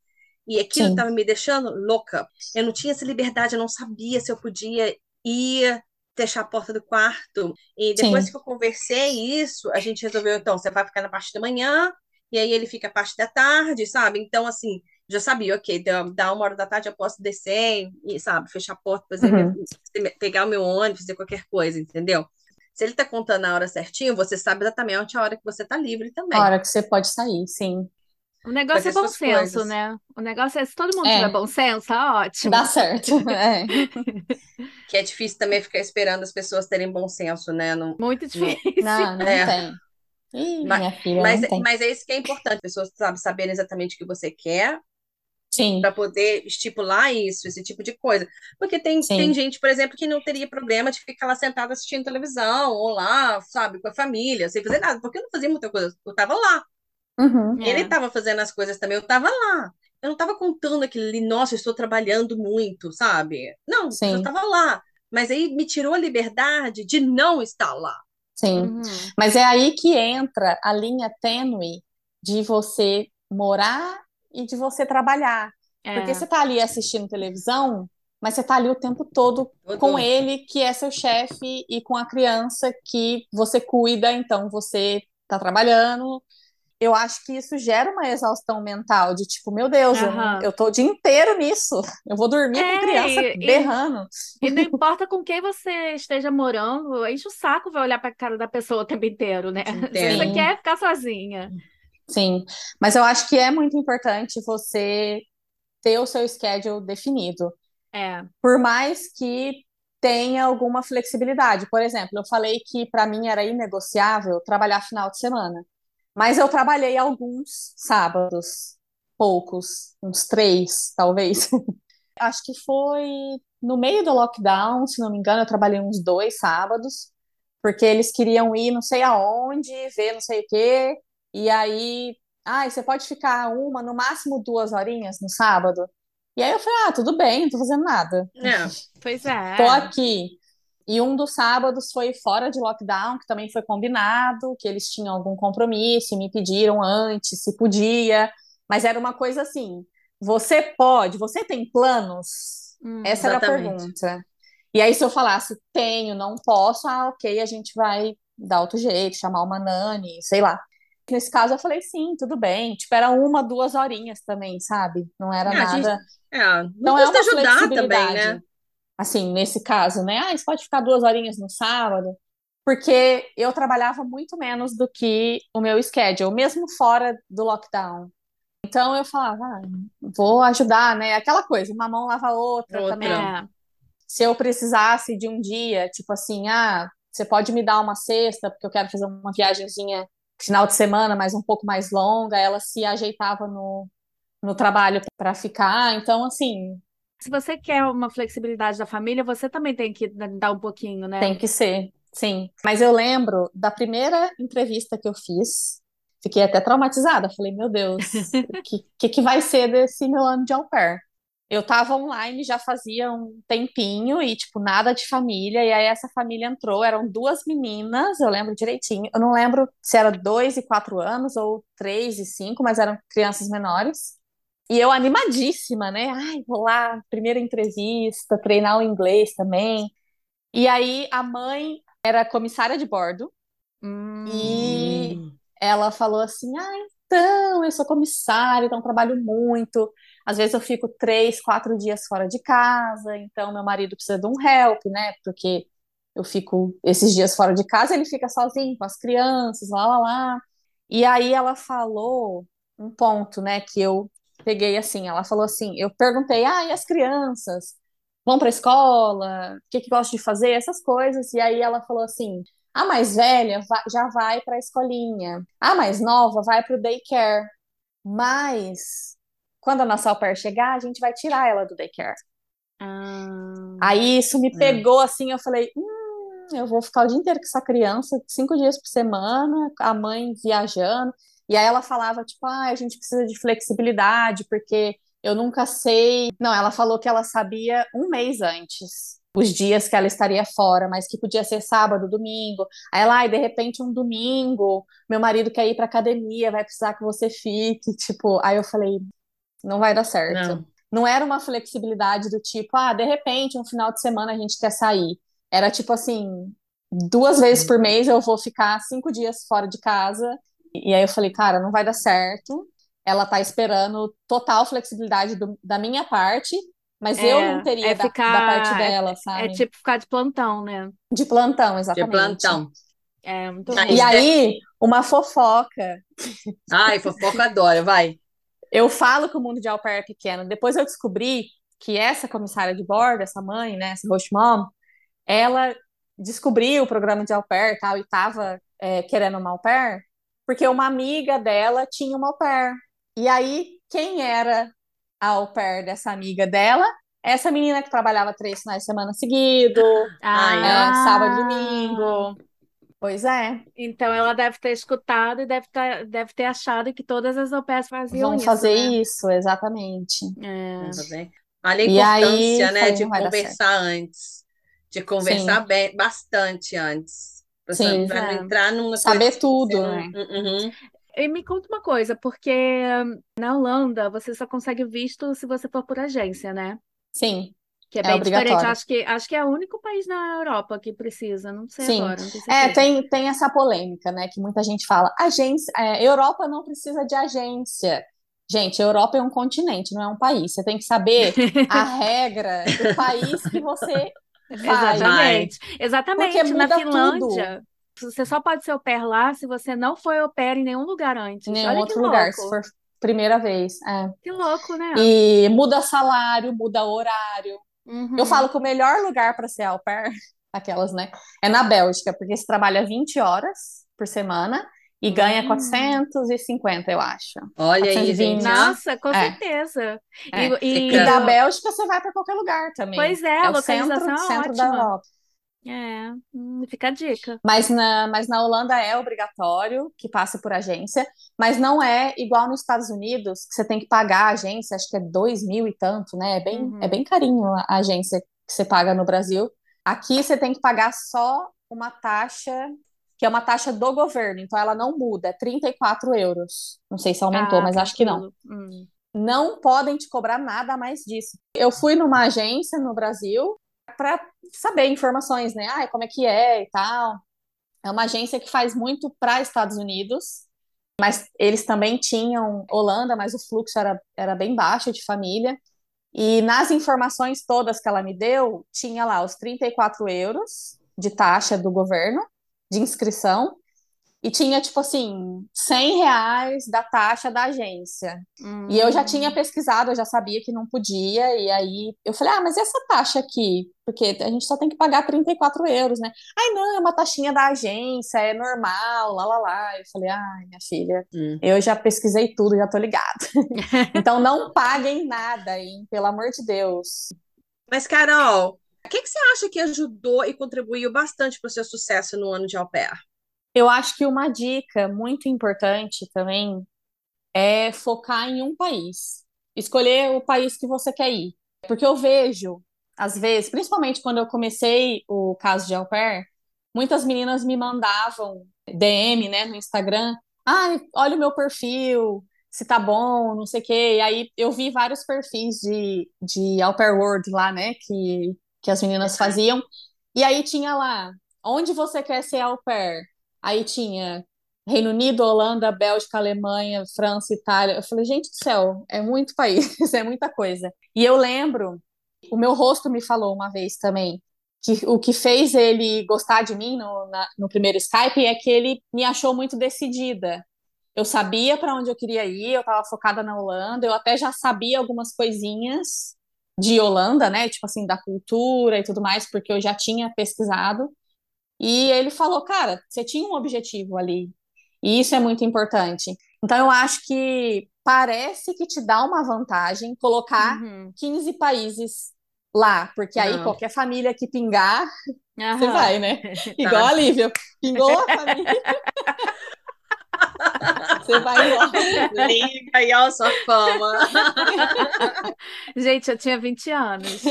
E aquilo estava me deixando louca. Eu não tinha essa liberdade, eu não sabia se eu podia ir fechar a porta do quarto. E depois Sim. que eu conversei isso, a gente resolveu, então, você vai ficar na parte da manhã, e aí ele fica a parte da tarde, sabe? Então, assim, já sabia, ok, dá dá uma hora da tarde eu posso descer e, sabe, fechar a porta, fazer Uhum. minha- pegar o meu ônibus, fazer qualquer coisa, entendeu? Se ele tá contando a hora certinho, você sabe exatamente a hora que você tá livre também. A hora que você pode sair, sim. O negócio é bom senso, coisas. né? O negócio é se todo mundo É. tiver bom senso, tá ótimo. Dá certo. É. Que é difícil também ficar esperando as pessoas terem bom senso, né? Não, Muito difícil. Não, não É. tem. Ih, Mas- minha filha, Mas, tem. mas é isso que é importante, as pessoas sabe, saberem exatamente o que você quer Sim, para poder estipular isso, esse tipo de coisa. Porque tem, Sim. tem gente, por exemplo, que não teria problema de ficar lá sentada assistindo televisão, ou lá, sabe, com a família, sem fazer nada, porque eu não fazia muita coisa, eu tava lá. Uhum. É. Ele estava fazendo as coisas também, eu estava lá. Eu não estava contando aquilo ali, nossa, eu estou trabalhando muito, sabe? Não, eu Sim. estava lá. Mas aí me tirou a liberdade de não estar lá. Sim. Uhum. Mas é aí que entra a linha tênue de você morar e de você trabalhar. É. Porque você tá ali assistindo televisão, mas você tá ali o tempo todo Todo. com ele, que é seu chefe, e com a criança que você cuida, então você tá trabalhando. Eu acho que isso gera uma exaustão mental de tipo, meu Deus, eu, Aham. eu tô o dia inteiro nisso. Eu vou dormir É, com criança e- berrando. E não importa com quem você esteja morando, enche o saco vai olhar pra cara da pessoa o tempo inteiro, né? Entendo. você quer ficar sozinha. Sim, mas eu acho que é muito importante você ter o seu schedule definido. É. por mais que tenha alguma flexibilidade. Por exemplo, eu falei que para mim era inegociável trabalhar final de semana, mas eu trabalhei alguns sábados, poucos, uns três, talvez. Acho que foi no meio do lockdown, se não me engano, eu trabalhei uns dois sábados, porque eles queriam ir não sei aonde, ver não sei o quê, e aí, ah, você pode ficar uma, no máximo duas horinhas no sábado. E aí eu falei, ah, tudo bem, não tô fazendo nada. É. Pois é. Tô aqui. E um dos sábados foi fora de lockdown, que também foi combinado, que eles tinham algum compromisso e me pediram antes se podia. Mas era uma coisa assim: você pode, você tem planos? Hum. Essa era a Exatamente. pergunta. E aí, se eu falasse tenho, não posso, ah, ok, a gente vai dar outro jeito, chamar uma nani, sei lá. Nesse caso, eu falei sim, tudo bem. Tipo, era uma, duas horinhas também, sabe? Não era É, a gente- nada. É, não Então é uma ajudar também, né? Assim, nesse caso, né? Ah, você pode ficar duas horinhas no sábado, porque eu trabalhava muito menos do que o meu schedule, mesmo fora do lockdown. Então eu falava, ah, vou ajudar, né? Aquela coisa, uma mão lava a outra Outra. também. É. Se eu precisasse de um dia, tipo assim, ah, você pode me dar uma cesta, porque eu quero fazer uma viagemzinha final de semana, mas um pouco mais longa, ela se ajeitava no, no trabalho para ficar. Então, assim, Se você quer uma flexibilidade da família, você também tem que dar um pouquinho, né? Tem que ser, sim. Mas eu lembro da primeira entrevista que eu fiz, fiquei até traumatizada. Falei, meu Deus, o que, que, que vai ser desse meu ano de au pair? Eu tava online já fazia um tempinho e, tipo, nada de família. E aí essa família entrou, eram duas meninas, eu lembro direitinho. Eu não lembro se era dois e quatro anos ou três e cinco, mas eram crianças menores. E eu animadíssima, né? Ai, vou lá, primeira entrevista, treinar o inglês também. E aí a mãe era comissária de bordo Hum. e ela falou assim: Ah, então, eu sou comissária, então trabalho muito. Às vezes eu fico três, quatro dias fora de casa, então meu marido precisa de um help, né? Porque eu fico esses dias fora de casa, ele fica sozinho com as crianças, lá, lá, lá. E aí ela falou um ponto, né, que eu peguei assim, ela falou assim, eu perguntei, ah, e as crianças? Vão para a escola? O que que gostam de fazer? Essas coisas. E aí ela falou assim, a mais velha já vai para a escolinha. A mais nova vai para o daycare. Mas quando a nossa au pair chegar, a gente vai tirar ela do daycare. Ah. Aí isso me Hum. pegou assim, eu falei, hum, eu vou ficar o dia inteiro com essa criança, cinco dias por semana, a mãe viajando. E aí ela falava, tipo, ah, a gente precisa de flexibilidade, porque eu nunca sei. Não, ela falou que ela sabia um mês antes os dias que ela estaria fora, mas que podia ser sábado, domingo. Aí ela, ai, de repente um domingo, meu marido quer ir pra academia, vai precisar que você fique, tipo, aí eu falei, não vai dar certo. Não. Não era uma flexibilidade do tipo, ah, de repente, um final de semana a gente quer sair. Era tipo assim, duas vezes por mês eu vou ficar cinco dias fora de casa. E aí eu falei, cara, não vai dar certo. Ela tá esperando total flexibilidade do- da minha parte, mas eu É, não teria é da, ficar- da parte dela, É sabe? tipo ficar de plantão, né? De plantão, De exatamente. plantão. É muito ruim. E aí, uma fofoca. Ai, fofoca adora, vai. eu falo que o mundo de au pair é pequeno. Depois eu descobri que essa comissária de bordo, essa mãe, né, essa host mom, ela descobriu o programa de au pair tal, e estava é, querendo uma au pair, porque uma amiga dela tinha uma au pair. E aí, quem era a au pair dessa amiga dela? Essa menina que trabalhava três finais de semana seguido, Ah, é, sábado e domingo. Pois é, Então ela deve ter escutado e deve, ter deve ter achado que todas as au pairs faziam vão isso, fazer né? isso, exatamente. É. Tá? Olha a E aí, importância, né, de conversar antes. De conversar bem, bastante antes. Sim. É. entrar numa Saber tudo, você né? Uhum. E me conta uma coisa, porque na Holanda você só consegue visto se você for por agência, né? Sim, Que é É bem diferente. obrigatório. Acho que, acho que é o único país na Europa que precisa. Não sei Sim. agora, não É, tem, tem essa polêmica, né? Que muita gente fala, agência, é, Europa não precisa de agência. Gente, Europa é um continente, não é um país. Você tem que saber a regra do país que você vai. Exatamente. Exatamente. Porque Na Finlândia, você só pode ser au pair lá se você não foi au pair em nenhum lugar antes. Em nenhum outro lugar, se for primeira vez. É. Que louco, né? E muda salário, muda horário. Uhum. Eu falo que o melhor lugar para ser au pair, aquelas, né, é na Bélgica, porque você trabalha 20 horas por semana e ganha Hum. 450, eu acho. Olha aí, 420. gente. ó. Nossa, com É. certeza. É. E, e- E da Bélgica você vai para qualquer lugar também. Pois é, a É o centro, localização é centro da ótima. Europa. É, hum, fica a dica. Mas na, mas na Holanda é obrigatório que passe por agência, mas não é igual nos Estados Unidos, que você tem que pagar a agência, acho que é dois mil e tanto, né? É bem, Uhum. é bem carinho a agência que você paga no Brasil. Aqui você tem que pagar só uma taxa, que é uma taxa do governo, então ela não muda, é 34 euros. Não sei se aumentou, Ah, mas acho que não. Hum. não podem te cobrar nada mais disso. Eu fui numa agência no Brasil para saber informações, né? Ai, como é que é e tal. É uma agência que faz muito para Estados Unidos, mas eles também tinham Holanda, mas o fluxo era, era bem baixo de família. E nas informações todas que ela me deu, tinha lá os 34 euros de taxa do governo, de inscrição, e tinha, tipo assim, 100 reais da taxa da agência. E eu já Hum. tinha pesquisado, eu já sabia que não podia, e aí eu falei, ah, mas e essa taxa aqui? Porque a gente só tem que pagar 34 euros, né? Ai, não, é uma taxinha da agência, é normal, lá, lá, lá. Eu falei, ai, minha filha, Hum. eu já pesquisei tudo, já tô ligada. Então não paguem nada, hein? Pelo amor de Deus. Mas, Carol, o que que você acha que ajudou e contribuiu bastante para o seu sucesso no ano de au pair? Eu acho que uma dica muito importante também é focar em um país. Escolher o país que você quer ir. Porque eu vejo, às vezes, principalmente quando eu comecei o caso de au pair, muitas meninas me mandavam DM, né, no Instagram. Ai, olha o meu perfil, se tá bom, não sei o quê. E aí eu vi vários perfis de, de au pair world lá, né, que, que as meninas faziam. E aí tinha lá, onde você quer ser au pair? Aí tinha Reino Unido, Holanda, Bélgica, Alemanha, França, Itália. Eu falei, gente do céu, é muito país, é muita coisa. E eu lembro, o meu rosto me falou uma vez também, que o que fez ele gostar de mim no, na- no primeiro Skype é que ele me achou muito decidida. Eu sabia para onde eu queria ir, eu estava focada na Holanda, eu até já sabia algumas coisinhas de Holanda, né? Tipo assim, da cultura e tudo mais, porque eu já tinha pesquisado. E ele falou, cara, você tinha um objetivo ali. E isso é muito importante. Então, eu acho que parece que te dá uma vantagem colocar Uhum. 15 países lá, porque aí Não. qualquer família que pingar, você vai, né? Igual a Lívia, pingou a família. Você vai embora. Liga aí, ó, sua fama. Gente, eu tinha 20 anos.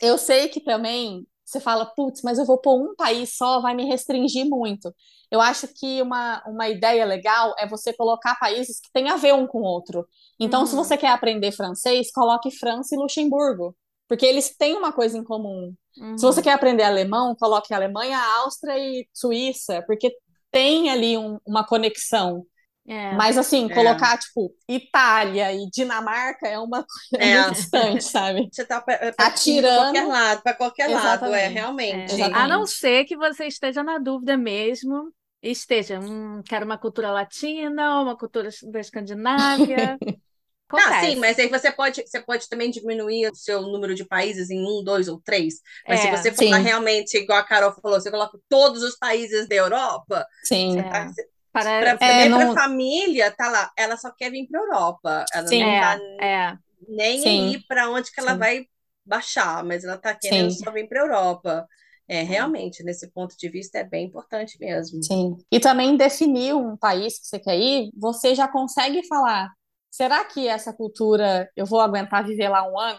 Eu sei que também você fala, putz, mas eu vou pôr um país só, vai me restringir muito. Eu acho que uma, uma ideia legal é você colocar países que têm a ver um com o outro. Então, se Uhum. você quer aprender francês, coloque França e Luxemburgo, porque eles têm uma coisa em comum. Se você Uhum. quer aprender alemão, coloque Alemanha, Áustria e Suíça, porque tem ali um- uma conexão. É. Mas assim, É. colocar tipo Itália e Dinamarca é uma coisa É. muito distante, sabe? Você tá para para Atirando. qualquer lado, para qualquer lado, é Exatamente. realmente. É. Exatamente. A não ser que você esteja na dúvida mesmo esteja, hum, quero uma cultura latina, uma cultura da Escandinávia. Ah, sim, mas aí você pode, você pode também diminuir o seu número de países em um, dois ou três. Mas é, se você sim. realmente, igual a Carol falou, você coloca todos os países da Europa. Sim. Tá, para, pra, é, não... família, tá lá, ela só quer vir para Europa. Ela sim, não é, tá é. nem sim. ir para onde que ela sim. vai baixar, mas ela tá querendo sim. só vir para Europa. É, é, realmente, nesse ponto de vista, é bem importante mesmo. Sim. E também definir um país que você quer ir, você já consegue falar. Será que essa cultura eu vou aguentar viver lá um ano?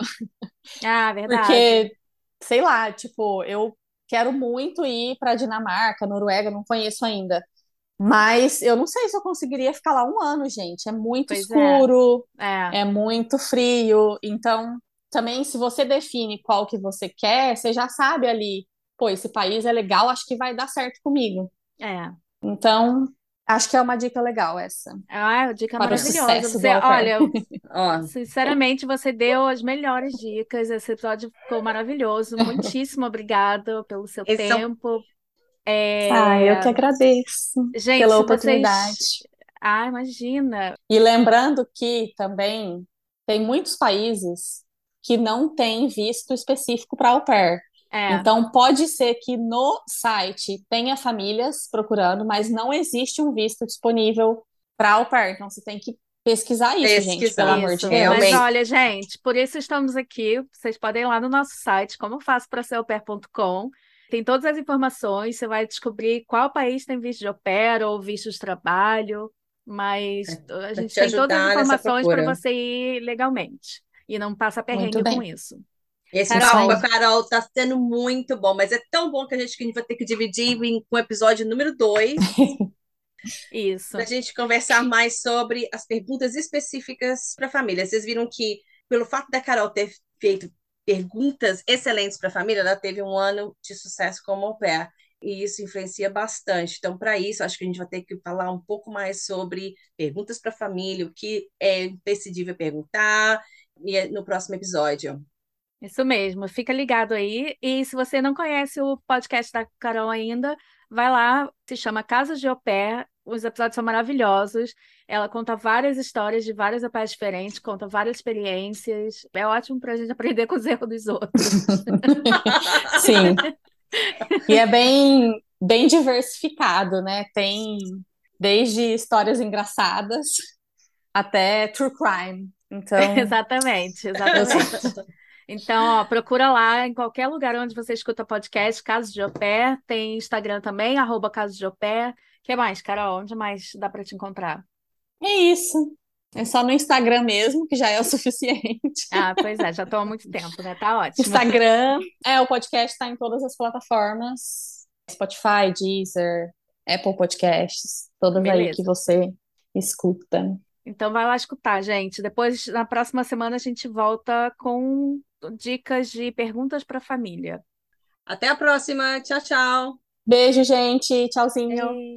Ah, verdade. Porque, sei lá, tipo, eu quero muito ir para Dinamarca, Noruega, não conheço ainda. Mas eu não sei se eu conseguiria ficar lá um ano, gente. É muito pois é. escuro, é. é muito frio. Então, também, se você define qual que você quer, você já sabe ali pô, esse país é legal, acho que vai dar certo comigo. É. Então, acho que é uma dica legal essa. Ah, dica maravilhosa. Você, olha, sinceramente, você deu as melhores dicas. Esse episódio ficou maravilhoso. Muitíssimo obrigada pelo seu Esse tempo. É... É... Ah, eu que agradeço Gente, pela oportunidade. Vocês... Ah, imagina. E lembrando que também tem muitos países que não têm visto específico para au pair. É. Então, pode ser que no site tenha famílias procurando, mas não existe um visto disponível para au pair. Então, você tem que pesquisar isso, pesquisar gente, pelo isso. amor de Deus. Mas olha, gente, por isso estamos aqui. Vocês podem ir lá no nosso site, como faço para ser au Tem todas as informações, você vai descobrir qual país tem visto de au pair ou visto de trabalho, mas é, a gente tem todas as informações para você ir legalmente e não passa perrengue com isso. Esse Carol. Carol, tá sendo muito bom, mas é tão bom que a gente, que a gente vai ter que dividir com o episódio número 2. Isso. Para a gente conversar mais sobre as perguntas específicas para a família. Vocês viram que, pelo fato da Carol ter feito perguntas excelentes para a família, ela teve um ano de sucesso como au pair. E isso influencia bastante. Então, para isso, acho que a gente vai ter que falar um pouco mais sobre perguntas para a família, o que é imprescindível perguntar, e é no próximo episódio. Isso mesmo, fica ligado aí. E se você não conhece o podcast da Carol ainda, vai lá, se chama Casas de Au Pair. Os episódios são maravilhosos. Ela conta várias histórias de várias au pairs diferentes, conta várias experiências. É ótimo para a gente aprender com os erros dos outros. Sim. E é bem, bem diversificado, né? Tem desde histórias engraçadas até true crime. Então, exatamente, exatamente. Então, ó, procura lá em qualquer lugar onde você escuta podcast, Caso de Opé. Tem Instagram também, arroba Caso de Opé. O que mais, Carol? Onde mais dá para te encontrar? É isso. É só no Instagram mesmo, que já é o suficiente. Ah, pois é, já estou há muito tempo, né? Tá ótimo. Instagram. É, o podcast está em todas as plataformas: Spotify, Deezer, Apple Podcasts, todas Beleza. aí que você escuta. Então vai lá escutar, gente. Depois, na próxima semana, a gente volta com dicas de perguntas para a família. Até a próxima. Tchau, tchau. Beijo, gente. Tchauzinho.